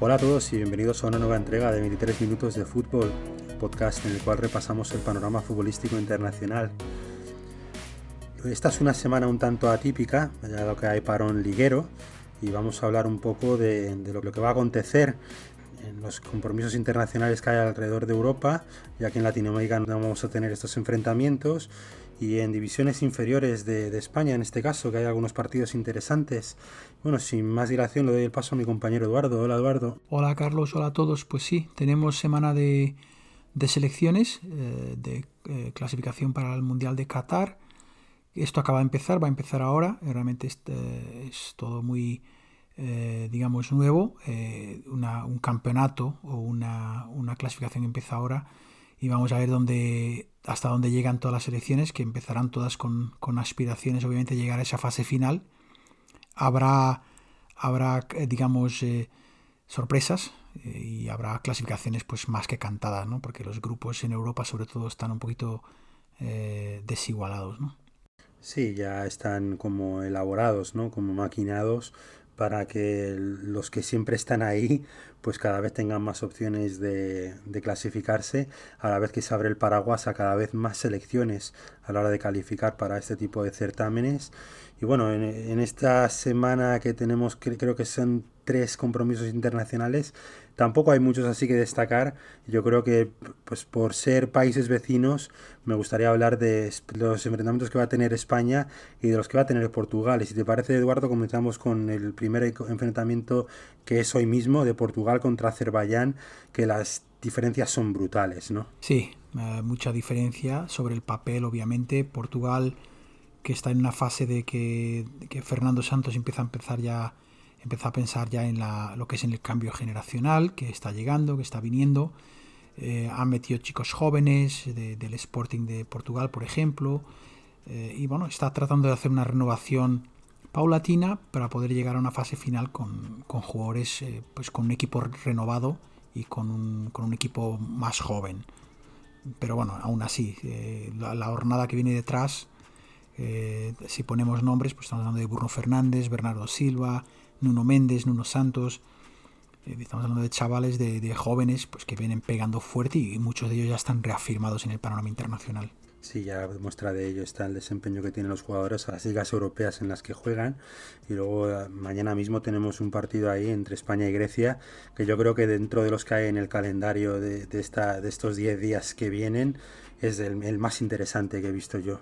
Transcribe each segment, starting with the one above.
Hola a todos y bienvenidos a una nueva entrega de 23 minutos de fútbol, podcast en el cual repasamos el panorama futbolístico internacional. Esta es una semana un tanto atípica, dado que hay parón liguero, y vamos a hablar un poco de, lo, que va a acontecer en los compromisos internacionales que hay alrededor de Europa, ya que en Latinoamérica no vamos a tener estos enfrentamientos, y en divisiones inferiores de, España, en este caso, que hay algunos partidos interesantes. Bueno, sin más dilación, le doy el paso a mi compañero Eduardo. Hola, Eduardo. Hola, Carlos. Hola a todos. Pues sí, tenemos semana de, selecciones, eh, de eh, clasificación para el Mundial de Qatar. Esto acaba de empezar, va a empezar ahora. Realmente es, es todo muy, eh, digamos, nuevo. un campeonato o una clasificación empieza ahora y vamos a ver dónde, hasta dónde llegan todas las elecciones, que empezarán todas con, aspiraciones, obviamente, llegar a esa fase final. Habrá, habrá eh, digamos, eh, sorpresas eh, y habrá clasificaciones pues más que cantadas, ¿no? porque los grupos en Europa, sobre todo, están un poquito desigualados. ¿no? Sí, ya están como elaborados, ¿no? como maquinados para que los que siempre están ahí pues cada vez tengan más opciones de, clasificarse a la vez que se abre el paraguas a cada vez más selecciones a la hora de calificar para este tipo de certámenes y bueno en, esta semana que tenemos creo que son tres compromisos internacionales Tampoco hay muchos así que destacar. Yo creo que pues por ser países vecinos me gustaría hablar de los enfrentamientos que va a tener España y de los que va a tener Portugal. Y si te parece, Eduardo, comenzamos con el primer enfrentamiento que es hoy mismo de Portugal contra Azerbaiyán, que las diferencias son brutales, ¿no? Sí, eh, mucha diferencia sobre el papel, obviamente. Portugal que está en una fase de que, Fernando Santos empieza a empezar ya empieza a pensar ya en lo que es en el cambio generacional que está llegando, que está viniendo. Eh, han metido chicos jóvenes del Sporting de Portugal, por ejemplo. Eh, y bueno, está tratando de hacer una renovación paulatina para poder llegar a una fase final con, jugadores, eh, pues con un equipo renovado y con un, equipo más joven. Pero bueno, aún así, la, la, jornada que viene detrás, si ponemos nombres, pues estamos hablando de Bruno Fernández, Bernardo Silva, Nuno Méndez, Nuno Santos. Eh, estamos hablando de chavales, de, jóvenes, pues que vienen pegando fuerte y muchos de ellos ya están reafirmados en el panorama internacional. Sí, ya muestra de ello está el desempeño que tienen los jugadores a las ligas europeas en las que juegan. Y luego eh, mañana mismo tenemos un partido ahí entre España y Grecia, que yo creo que dentro de los que hay en el calendario de, esta, de estos 10 días que vienen, es el, más interesante que he visto yo.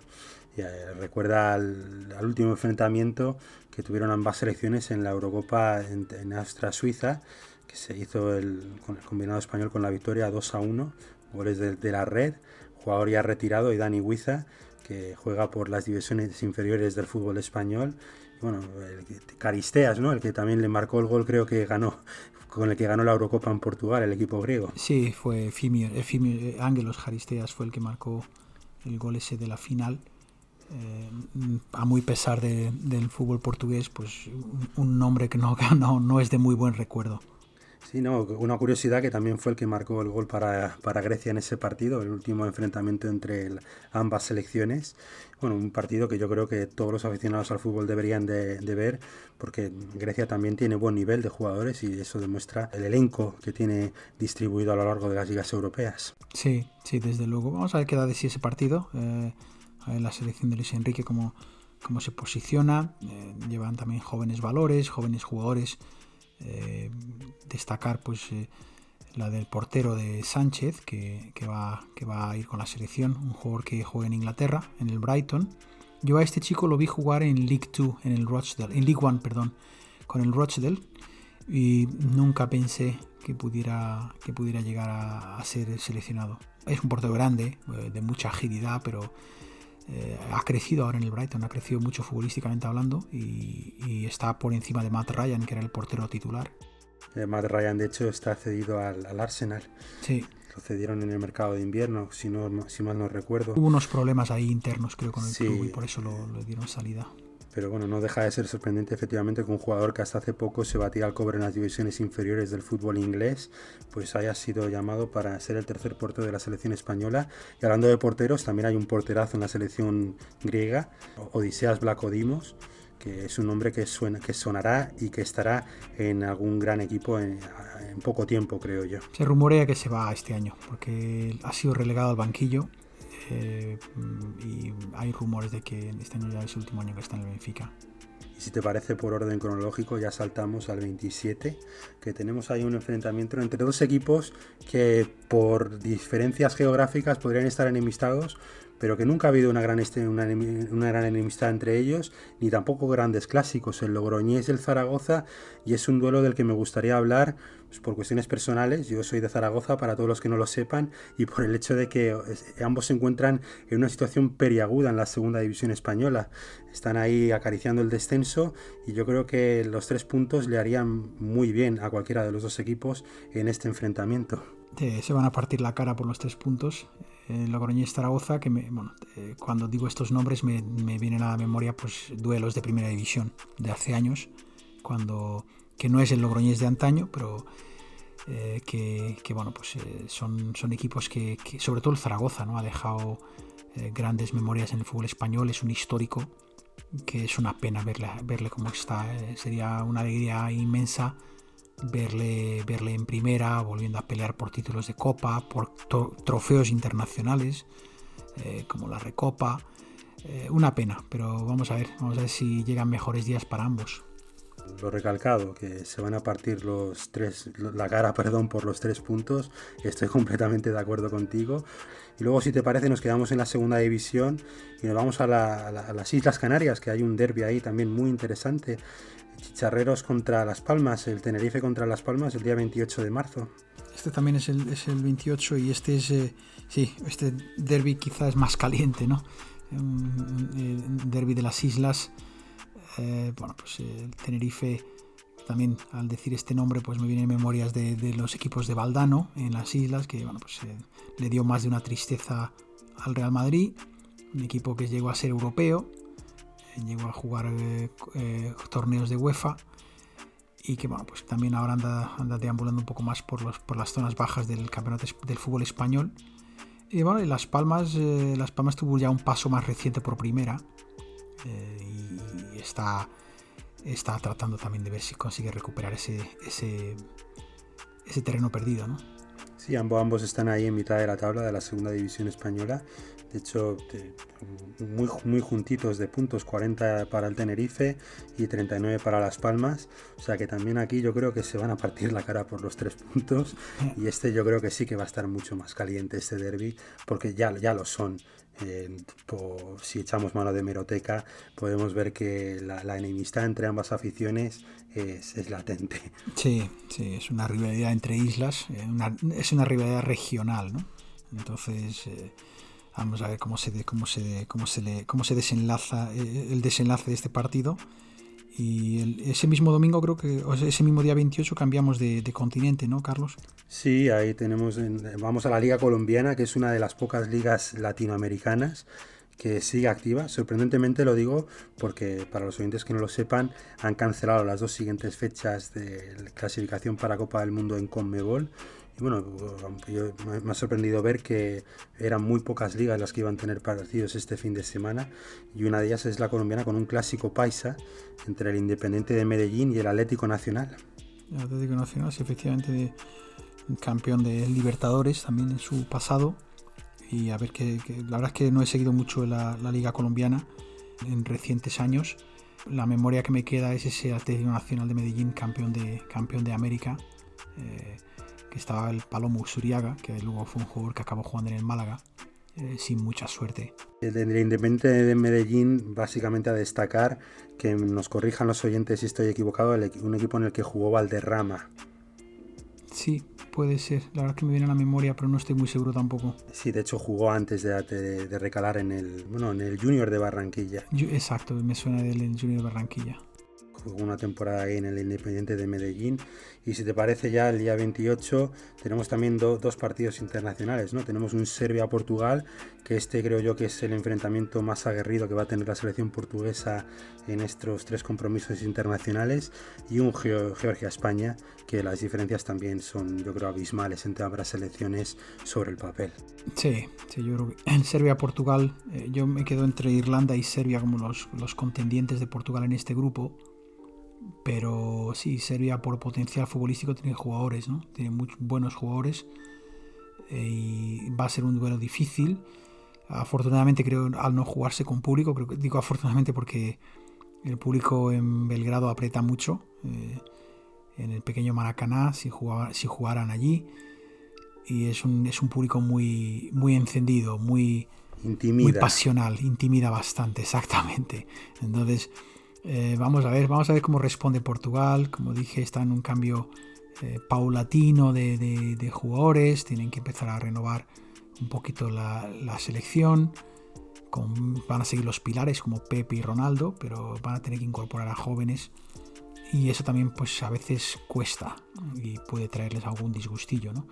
Eh, recuerda al, último enfrentamiento que tuvieron ambas selecciones en la Eurocopa en, en Austria-Suiza, que se hizo el, con el combinado español con la victoria 2 a 1, goles de, la red, jugador ya retirado, y Dani Huiza, que juega por las divisiones inferiores del fútbol español. bueno, el, Caristeas, ¿no? El que también le marcó el gol, creo que ganó, con el que ganó la Eurocopa en Portugal, el equipo griego. Sí, fue Fimio, Fimio Ángelos Caristeas fue el que marcó el gol ese de la final. Eh, a muy pesar del fútbol portugués, pues un nombre que no, no, no es de muy buen recuerdo. Sí, no, una curiosidad que también fue el que marcó el gol para, para Grecia en ese partido, el último enfrentamiento entre ambas selecciones. Bueno, un partido que yo creo que todos los aficionados al fútbol deberían de, ver, porque Grecia también tiene buen nivel de jugadores y eso demuestra el elenco que tiene distribuido a lo largo de las ligas europeas. Sí, sí, desde luego. Vamos a ver qué da de sí ese partido. Eh, la selección de Luis Enrique, cómo, cómo se posiciona. Eh, llevan también jóvenes valores, jóvenes jugadores. Eh, destacar pues eh, la del portero de Sánchez, que, va, que va a ir con la selección, un jugador que juega en Inglaterra, en el Brighton. Yo a este chico lo vi jugar en League 2, en el Rochdale, en League 1, perdón, con el Rochdale. Y nunca pensé que pudiera, que pudiera llegar a, a ser seleccionado. Es un portero grande, de mucha agilidad, pero eh, ha crecido ahora en el Brighton, ha crecido mucho futbolísticamente hablando y, está por encima de Matt Ryan, que era el portero titular. Eh, Matt Ryan, de hecho, está cedido al, Arsenal. Sí. Lo cedieron en el mercado de invierno, si, no, si mal no recuerdo. Hubo unos problemas ahí internos, creo, con el club y por eso lo, lo dieron salida pero bueno, no deja de ser sorprendente efectivamente que un jugador que hasta hace poco se batía al cobre en las divisiones inferiores del fútbol inglés, pues haya sido llamado para ser el tercer portero de la selección española. Y hablando de porteros, también hay un porterazo en la selección griega, Odiseas Vlacodimos, que es un nombre que, suena, que sonará y que estará en algún gran equipo en, poco tiempo, creo yo. Se rumorea que se va este año, porque ha sido relegado al banquillo eh, y hay rumores de que este año ya es el último año que está en el Benfica. Y si te parece por orden cronológico, ya saltamos al 27, que tenemos ahí un enfrentamiento entre dos equipos que por diferencias geográficas podrían estar enemistados, pero que nunca ha habido una gran, una, gran enemistad entre ellos, ni tampoco grandes clásicos, el Logroñés y el Zaragoza, y es un duelo del que me gustaría hablar pues, por cuestiones personales. Yo soy de Zaragoza, para todos los que no lo sepan, y por el hecho de que ambos se encuentran en una situación periaguda en la segunda división española. Están ahí acariciando el descenso, y yo creo que los tres puntos le harían muy bien a cualquiera de los dos equipos en este enfrentamiento. se van a partir la cara por los tres puntos en Logroñés Zaragoza, que bueno, eh, cuando digo estos nombres me, me, vienen a la memoria pues duelos de primera división de hace años, cuando que no es el Logroñés de antaño, pero eh, que, que, bueno pues eh, son, son equipos que, sobre todo el Zaragoza no ha dejado grandes memorias en el fútbol español, es un histórico que es una pena verle, verle cómo está, sería una alegría inmensa verle, verle en primera, volviendo a pelear por títulos de copa, por trofeos internacionales, eh, como la Recopa. Eh, una pena, pero vamos a ver, vamos a ver si llegan mejores días para ambos. Lo recalcado, que se van a partir los tres, la cara perdón, por los tres puntos. Estoy completamente de acuerdo contigo. Y luego, si te parece, nos quedamos en la segunda división y nos vamos a, las Islas Canarias, que hay un derby ahí también muy interesante Chicharreros contra Las Palmas, el Tenerife contra Las Palmas el día 28 de marzo. Este también es el, es el 28 y este es, eh, sí, este derby quizás más caliente, ¿no? Un, derby de las islas. Eh, bueno, pues el Tenerife, también al decir este nombre, pues me vienen memorias de, los equipos de Valdano en las islas, que bueno, pues eh, le dio más de una tristeza al Real Madrid, un equipo que llegó a ser europeo llegó a jugar eh, eh, torneos de UEFA y que bueno, pues también ahora anda, anda deambulando un poco más por, por las zonas bajas del campeonato del fútbol español. Y bueno, Las Palmas, eh, Las Palmas tuvo ya un paso más reciente por primera está, está tratando también de ver si consigue recuperar ese, ese, ese terreno perdido, ¿no? Sí, ambos, ambos están ahí en mitad de la tabla de la segunda división española de hecho, muy, muy juntitos de puntos, 40 para el Tenerife y 39 para Las Palmas. O sea que también aquí yo creo que se van a partir la cara por los tres puntos. Y este yo creo que sí que va a estar mucho más caliente este derby, porque ya, ya lo son. Eh, si echamos mano de meroteca, podemos ver que la, enemistad entre ambas aficiones es, latente. Sí, sí, es una rivalidad entre islas, eh, es una rivalidad regional, ¿no? Entonces, eh, Vamos a ver cómo se, cómo se, cómo se, le, cómo se desenlaza eh, el desenlace de este partido. Y ese mismo domingo, creo que, ese mismo día 28, cambiamos de, continente, ¿no, Carlos? Sí, ahí tenemos, vamos a la Liga Colombiana, que es una de las pocas ligas latinoamericanas que sigue activa. Sorprendentemente lo digo porque para los oyentes que no lo sepan, han cancelado las dos siguientes fechas de clasificación para Copa del Mundo en Conmebol y bueno, me ha sorprendido ver que eran muy pocas ligas las que iban a tener partidos este fin de semana y una de ellas es la colombiana con un clásico paisa entre el Independiente de Medellín y el Atlético Nacional. El Atlético Nacional, sí, efectivamente, campeón de Libertadores también en su pasado. Y a ver que, la verdad es que no he seguido mucho la, liga colombiana en recientes años. La memoria que me queda es ese Atlético Nacional de Medellín, campeón de, campeón de América. Eh, estaba el Palomo Usuriaga, que luego fue un jugador que acabó jugando en el Málaga, eh, sin mucha suerte. El, Independiente de Medellín, básicamente a destacar, que nos corrijan los oyentes si estoy equivocado, un equipo en el que jugó Valderrama. Sí, puede ser. La verdad que me viene a la memoria, pero no estoy muy seguro tampoco. Sí, de hecho jugó antes de, recalar en el, bueno, en el Junior de Barranquilla. exacto, me suena del Junior de Barranquilla jugó una temporada ahí en el Independiente de Medellín. Y si te parece ya el día 28 tenemos también dos partidos internacionales, ¿no? Tenemos un Serbia-Portugal, que este creo yo que es el enfrentamiento más aguerrido que va a tener la selección portuguesa en estos tres compromisos internacionales, y un Georgia-España, que las diferencias también son yo creo abismales entre ambas selecciones sobre el papel. Sí, sí yo creo que en Serbia-Portugal, eh, yo me quedo entre Irlanda y Serbia como los, los contendientes de Portugal en este grupo pero sí, Serbia por potencial futbolístico tiene jugadores, ¿no? Tiene muy buenos jugadores eh, y va a ser un duelo difícil. Afortunadamente creo al no jugarse con público, creo que digo afortunadamente porque el público en Belgrado aprieta mucho. Eh, en el pequeño Maracaná, si, si jugaran allí. Y es un, es un público muy, muy encendido, muy, muy pasional, intimida bastante, exactamente. Entonces, eh, vamos a ver, vamos a ver cómo responde Portugal. Como dije, está en un cambio eh, paulatino de, jugadores. Tienen que empezar a renovar un poquito la, selección. van a seguir los pilares como Pepe y Ronaldo, pero van a tener que incorporar a jóvenes. Y eso también, pues a veces cuesta y puede traerles algún disgustillo, ¿no?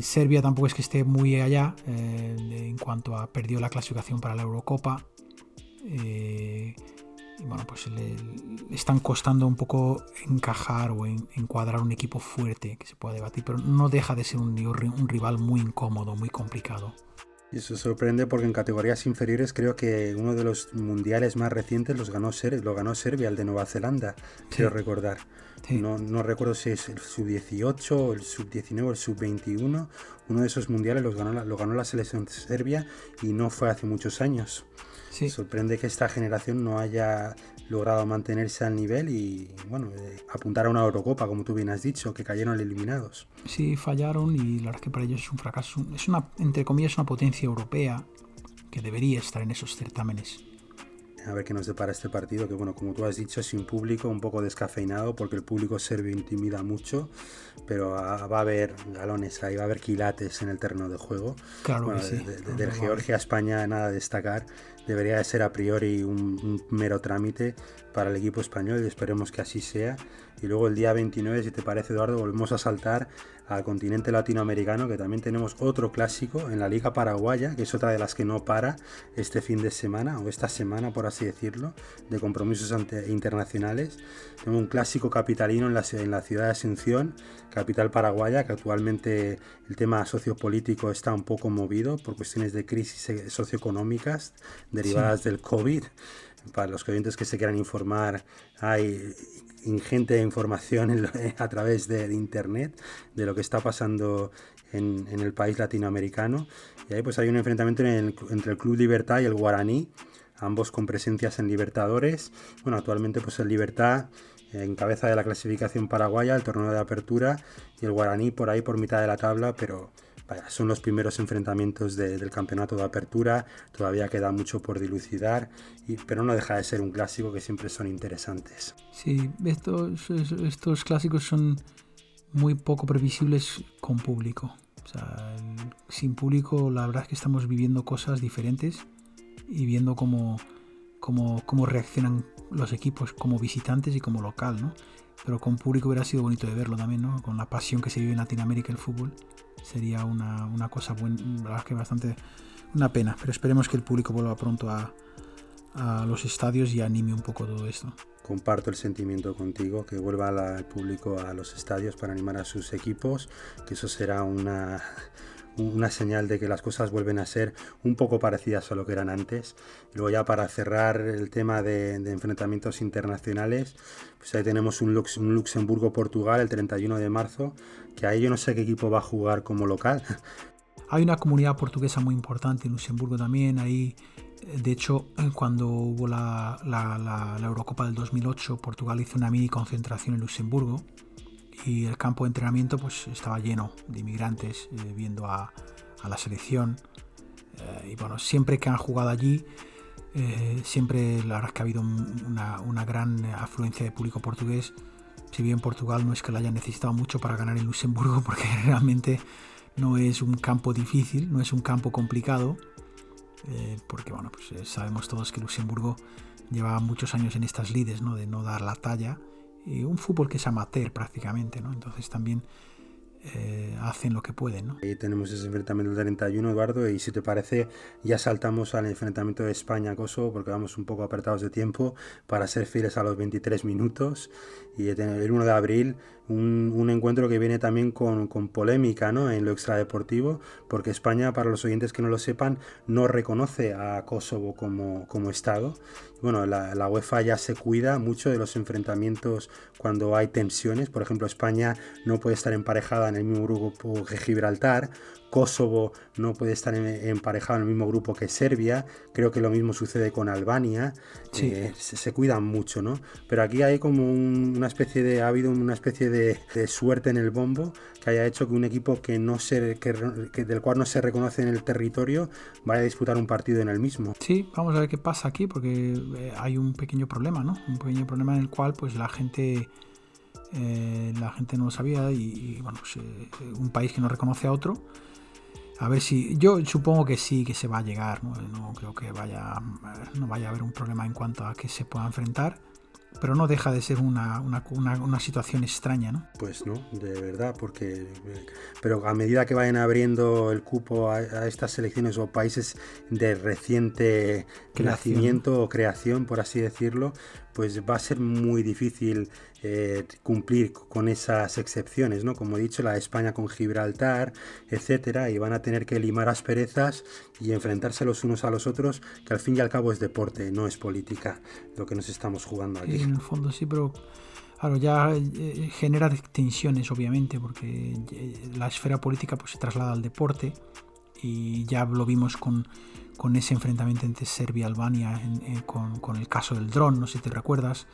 Serbia tampoco es que esté muy allá eh, en cuanto a perdió la clasificación para la Eurocopa y bueno, pues le, están costando un poco encajar o encuadrar un equipo fuerte que se pueda debatir, pero no deja de ser un, un rival muy incómodo, muy complicado. Y eso sorprende porque en categorías inferiores creo que uno de los mundiales más recientes los ganó Ser lo ganó Serbia, el de Nueva Zelanda, quiero recordar. No, no, recuerdo si es el sub-18, el sub-19 o el sub-21. Uno de esos mundiales los ganó, lo ganó la selección serbia y no fue hace muchos años. Sorprende que esta generación no haya logrado mantenerse al nivel y bueno, eh, apuntar a una Eurocopa, como tú bien has dicho, que cayeron eliminados. Sí, fallaron y la verdad es que para ellos es un fracaso. Es una, entre comillas, una potencia europea que debería estar en esos certámenes a ver qué nos depara este partido, que bueno, como tú has dicho, sin público, un poco descafeinado, porque el público serbio intimida mucho, pero va a haber galones ahí, va a haber quilates en el terreno de juego. Claro que sí. De, Georgia a España nada a destacar, debería de ser a priori un mero trámite para el equipo español y esperemos que así sea. Y luego el día 29, si te parece Eduardo, volvemos a saltar al continente latinoamericano, que también tenemos otro clásico en la Liga Paraguaya, que es otra de las que no para este fin de semana, o esta semana por así decirlo, de compromisos internacionales. Tenemos un clásico capitalino en la, en la ciudad de Asunción, capital paraguaya, que actualmente el tema sociopolítico está un poco movido por cuestiones de crisis socioeconómicas derivadas del COVID para los clientes que se quieran informar, hay ingente información a través de, internet de lo que está pasando en, el país latinoamericano. Y ahí pues hay un enfrentamiento entre el Club Libertad y el Guaraní, ambos con presencias en Libertadores. Bueno, actualmente pues el Libertad en cabeza de la clasificación paraguaya, el torneo de apertura, y el Guaraní por ahí por mitad de la tabla, pero son los primeros enfrentamientos del campeonato de apertura, todavía queda mucho por dilucidar, pero no deja de ser un clásico que siempre son interesantes. Sí, estos, estos clásicos son muy poco previsibles con público. sin público la verdad es que estamos viviendo cosas diferentes y viendo cómo, cómo, cómo reaccionan los equipos como visitantes y como local, ¿no? Pero con público hubiera sido bonito de verlo también, ¿no? Con la pasión que se vive en Latinoamérica el fútbol sería una, cosa buena, que bastante una pena, pero esperemos que el público vuelva pronto a, a los estadios y anime un poco todo esto. Comparto el sentimiento contigo, que vuelva el público a los estadios para animar a sus equipos, que eso será una, una señal de que las cosas vuelven a ser un poco parecidas a lo que eran antes. Luego ya para cerrar el tema de, enfrentamientos internacionales, pues ahí tenemos un, Luxemburgo-Portugal el 31 de marzo, que ahí yo no sé qué equipo va a jugar como local. Hay una comunidad portuguesa muy importante en Luxemburgo también, ahí de hecho, cuando hubo la, la, Eurocopa del 2008, Portugal hizo una mini concentración en Luxemburgo y el campo de entrenamiento pues estaba lleno de inmigrantes eh, viendo a, la selección eh, y bueno siempre que han jugado allí eh, siempre la verdad es que ha habido una, gran afluencia de público portugués si bien Portugal no es que lo haya necesitado mucho para ganar en Luxemburgo porque realmente no es un campo difícil no es un campo complicado porque bueno, pues sabemos todos que Luxemburgo lleva muchos años en estas lides, ¿no? De no dar la talla. Y un fútbol que es amateur prácticamente, ¿no? Entonces también eh, hacen lo que pueden. ¿no? Ahí tenemos ese enfrentamiento del 31, Eduardo, y si te parece, ya saltamos al enfrentamiento de España-Kosovo, porque vamos un poco apretados de tiempo para ser fieles a los 23 minutos. Y el 1 de abril, un, encuentro que viene también con, polémica ¿no? en lo extradeportivo, porque España, para los oyentes que no lo sepan, no reconoce a Kosovo como, como Estado. Bueno, la, la UEFA ya se cuida mucho de los enfrentamientos cuando hay tensiones. Por ejemplo, España no puede estar emparejada en el mismo grupo que Gibraltar Kosovo no puede estar emparejado en el mismo grupo que Serbia. Creo que lo mismo sucede con Albania. Eh, se, cuidan mucho, ¿no? Pero aquí hay como una especie de. Ha habido una especie de, suerte en el bombo que haya hecho que un equipo que no se, que, del cual no se reconoce en el territorio vaya a disputar un partido en el mismo. Sí, vamos a ver qué pasa aquí, porque eh, hay un pequeño problema, ¿no? Un pequeño problema en el cual, pues la gente. Eh, la gente no lo sabía y, bueno, pues, un país que no reconoce a otro a ver si. Yo supongo que sí, que se va a llegar. No, creo que vaya, no vaya a haber un problema en cuanto a que se pueda enfrentar. Pero no deja de ser una, situación extraña, ¿no? Pues no, de verdad, porque. Pero a medida que vayan abriendo el cupo a, estas selecciones o países de reciente nacimiento o creación, por así decirlo, pues va a ser muy difícil eh, cumplir con esas excepciones, ¿no? Como he dicho, la España con Gibraltar, etcétera, y van a tener que limar asperezas y enfrentarse los unos a los otros, que al fin y al cabo es deporte, no es política, lo que nos estamos jugando aquí. en el fondo sí, pero ya eh, genera tensiones, obviamente, porque eh, la esfera política pues, se traslada al deporte y ya lo vimos con, con ese enfrentamiento entre Serbia y Albania con, con, el caso del dron, no sé si te recuerdas.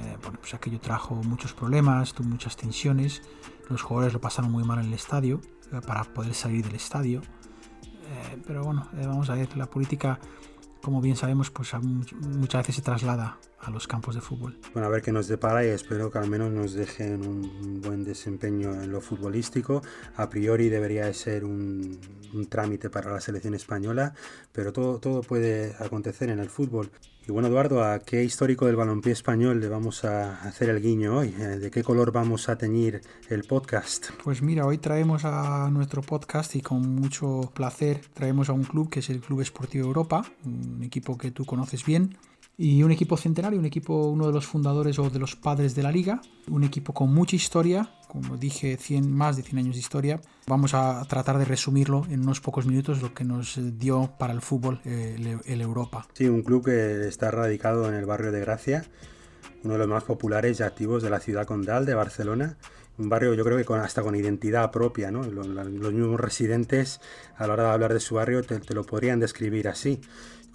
Eh, bueno, pues aquello trajo muchos problemas, tuvo muchas tensiones, los jugadores lo pasaron muy mal en el estadio eh, para poder salir del estadio. Eh, pero bueno, vamos a ver, la política, como bien sabemos, pues muchas veces se traslada a los campos de fútbol. Bueno, a ver qué nos depara y espero que al menos nos dejen un buen desempeño en lo futbolístico. A priori debería de ser un, un trámite para la selección española, pero todo, todo puede acontecer en el fútbol. Y bueno, Eduardo, ¿a qué histórico del balompié español le vamos a hacer el guiño hoy? Eh, ¿De qué color vamos a teñir el podcast? Pues mira, hoy traemos a nuestro podcast y con mucho placer traemos a un club que es el Club Esportivo Europa, un equipo que tú conoces bien, y un equipo centenario, un equipo, uno de los fundadores o de los padres de la liga, un equipo con mucha historia, como dije, 100, más de 100 años de historia. Vamos a tratar de resumirlo en unos pocos minutos, lo que nos dio para el fútbol eh, el, Europa. Sí, un club que está radicado en el barrio de Gracia, uno de los más populares y activos de la ciudad condal de Barcelona. Un barrio yo creo que con, hasta con identidad propia, ¿no? Los, mismos residentes a la hora de hablar de su barrio te lo podrían describir así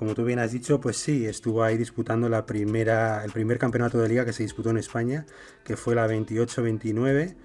como tú bien has dicho, pues sí, estuvo ahí disputando la primera, el primer campeonato de liga que se disputó en España, que fue la 28-29.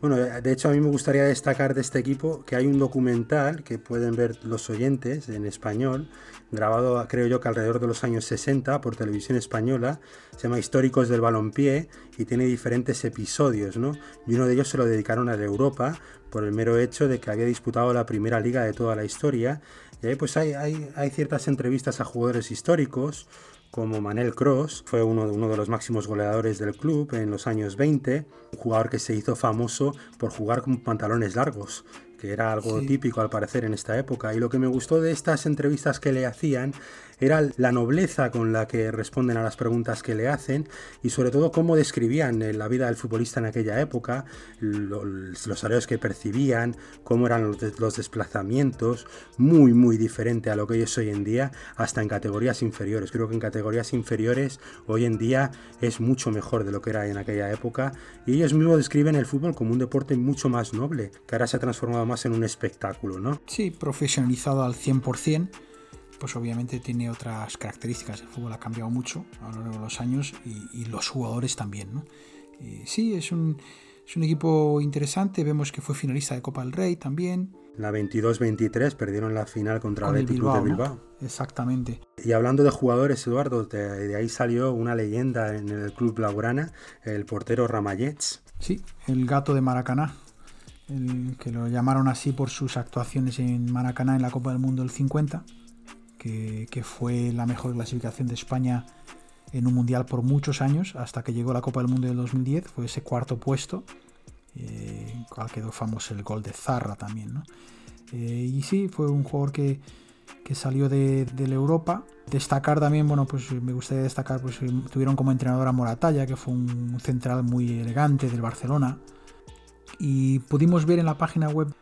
Bueno, de hecho a mí me gustaría destacar de este equipo que hay un documental que pueden ver los oyentes en español, grabado creo yo que alrededor de los años 60 por televisión española, se llama Históricos del Balompié y tiene diferentes episodios, ¿no? Y uno de ellos se lo dedicaron a Europa por el mero hecho de que había disputado la primera liga de toda la historia y ahí pues hay, hay, ciertas entrevistas a jugadores históricos, como Manel Cross, fue uno, uno de los máximos goleadores del club en los años 20, un jugador que se hizo famoso por jugar con pantalones largos, que era algo típico al parecer en esta época. Y lo que me gustó de estas entrevistas que le hacían era la nobleza con la que responden a las preguntas que le hacen y sobre todo cómo describían eh, la vida del futbolista en aquella época, los, los que percibían, cómo eran los, desplazamientos, muy muy diferente a lo que es hoy en día, hasta en categorías inferiores. Creo que en categorías inferiores hoy en día es mucho mejor de lo que era en aquella época y ellos mismos describen el fútbol como un deporte mucho más noble, que ahora se ha transformado más en un espectáculo, ¿no? Sí, profesionalizado al 100% pues obviamente tiene otras características. El fútbol ha cambiado mucho a lo largo de los años y, los jugadores también. ¿no? sí, es un, es un equipo interesante. Vemos que fue finalista de Copa del Rey también. La 22-23 perdieron la final contra el Atlético de Bilbao. Exactamente. Y hablando de jugadores, Eduardo, de, ahí salió una leyenda en el club blaugrana, el portero Ramallets. Sí, el gato de Maracaná, el que lo llamaron así por sus actuaciones en Maracaná en la Copa del Mundo del 50 que, fue la mejor clasificación de España en un mundial por muchos años, hasta que llegó la Copa del Mundo del 2010, fue ese cuarto puesto, eh, cual quedó famoso el gol de Zarra también. ¿no? Eh, y sí, fue un jugador que, que salió de, de, la Europa. Destacar también, bueno, pues me gustaría destacar, pues tuvieron como entrenador a Moratalla, que fue un central muy elegante del Barcelona. Y pudimos ver en la página web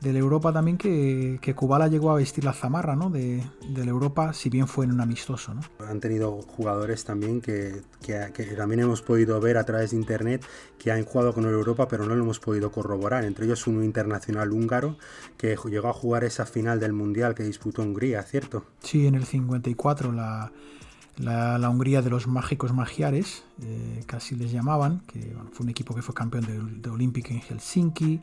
de la Europa también que, que Kubala llegó a vestir la zamarra ¿no? de, de, la Europa, si bien fue en un amistoso. ¿no? Han tenido jugadores también que, que, que, también hemos podido ver a través de internet que han jugado con la Europa, pero no lo hemos podido corroborar. Entre ellos un internacional húngaro que llegó a jugar esa final del Mundial que disputó Hungría, ¿cierto? Sí, en el 54, la, la, la Hungría de los mágicos magiares, eh, casi les llamaban, que bueno, fue un equipo que fue campeón de, de Olympic en Helsinki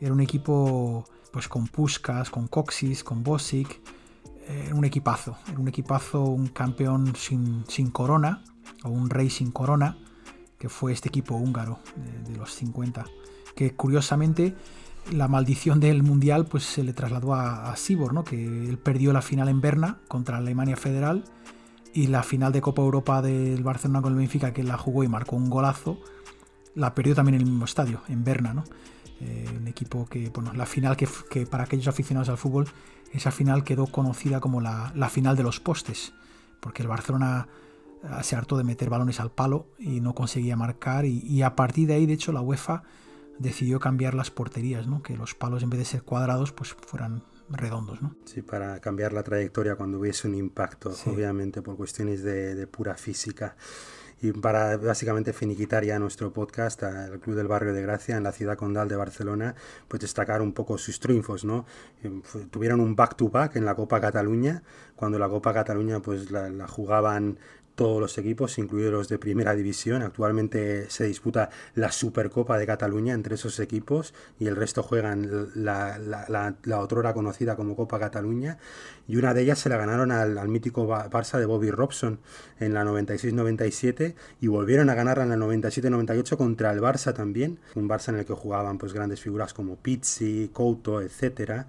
era un equipo pues con Puskas, con Coxis, con Bosic. Era un equipazo. Era un equipazo, un campeón sin, corona, o un rey sin corona, que fue este equipo húngaro de, los 50. Que curiosamente la maldición del mundial pues se le trasladó a, a Sibor, ¿no? que él perdió la final en Berna contra Alemania Federal y la final de Copa Europa del Barcelona con el Benfica que la jugó y marcó un golazo, la perdió también en el mismo estadio, en Berna, ¿no? Eh, un equipo que, bueno, la final que, que, para aquellos aficionados al fútbol, esa final quedó conocida como la, la final de los postes, porque el Barcelona se hartó de meter balones al palo y no conseguía marcar y, y, a partir de ahí, de hecho, la UEFA decidió cambiar las porterías, ¿no? que los palos en vez de ser cuadrados, pues fueran redondos. ¿no? Sí, para cambiar la trayectoria cuando hubiese un impacto, sí. obviamente por cuestiones de, de pura física. Y para básicamente finiquitar ya nuestro podcast al Club del Barrio de Gracia en la ciudad condal de Barcelona, pues destacar un poco sus triunfos, ¿no? Tuvieron un back-to-back -back en la Copa Cataluña, cuando la Copa Cataluña pues la jugaban todos los equipos, incluidos los de primera división. Actualmente se disputa la Supercopa de Cataluña entre esos equipos y el resto juegan la, la, la, conocida como Copa Cataluña. Y una de ellas se la ganaron al, al mítico Barça de Bobby Robson en la 96-97 y volvieron a ganarla en la 97-98 contra el Barça también. Un Barça en el que jugaban pues grandes figuras como Pizzi, Couto, etcétera.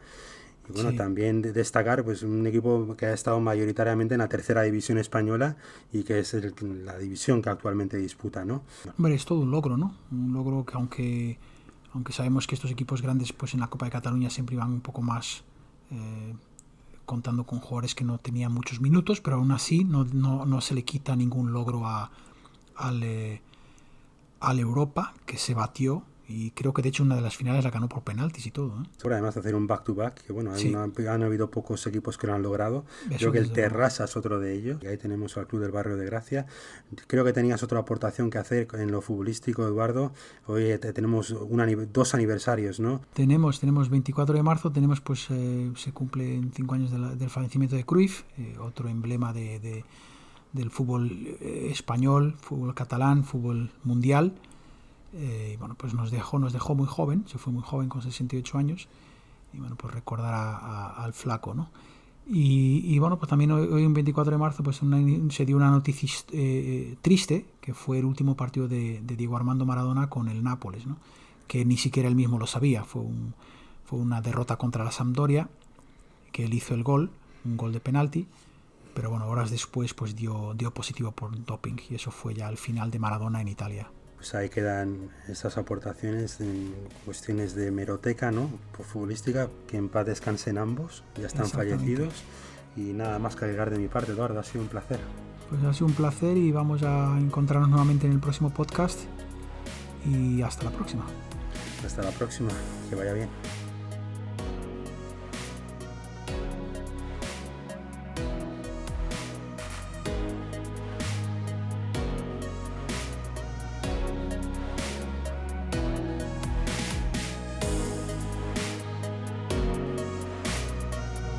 Y bueno, sí. también destacar pues un equipo que ha estado mayoritariamente en la tercera división española y que es el, la división que actualmente disputa, ¿no? Hombre, es todo un logro, ¿no? Un logro que aunque aunque sabemos que estos equipos grandes pues en la Copa de Cataluña siempre iban un poco más eh, contando con jugadores que no tenían muchos minutos, pero aún así no, no, no se le quita ningún logro a, al, eh, al Europa que se batió y creo que de hecho una de las finales la ganó por penaltis y todo. ¿eh? Por además de hacer un back-to-back, -back, que bueno, sí. han, han, habido pocos equipos que lo han logrado. Eso creo que el Terrassa es otro de ellos. Y ahí tenemos al Club del Barrio de Gracia. Creo que tenías otra aportación que hacer en lo futbolístico, Eduardo. Hoy tenemos una, dos aniversarios, ¿no? Tenemos, tenemos 24 de marzo, tenemos pues eh, se cumplen cinco años de la, del fallecimiento de Cruyff, eh, otro emblema de, de, del fútbol eh, español, fútbol catalán, fútbol mundial. Eh, bueno, pues nos dejó, nos dejó muy joven, se fue muy joven con 68 años, y bueno, pues recordar a, al flaco, ¿no? Y, bueno, pues también hoy, hoy, un 24 de marzo, pues se dio una noticia eh, triste, que fue el último partido de, de, Diego Armando Maradona con el Nápoles, ¿no? Que ni siquiera él mismo lo sabía, fue, un, fue una derrota contra la Sampdoria, que él hizo el gol, un gol de penalti, pero bueno, horas después pues dio, dio positivo por doping, y eso fue ya el final de Maradona en Italia pues ahí quedan estas aportaciones en cuestiones de meroteca, ¿no? Por futbolística, que en paz descansen ambos, ya están fallecidos. Y nada más que agregar de mi parte, Eduardo, ha sido un placer. Pues ha sido un placer y vamos a encontrarnos nuevamente en el próximo podcast. Y hasta la próxima. Hasta la próxima, que vaya bien.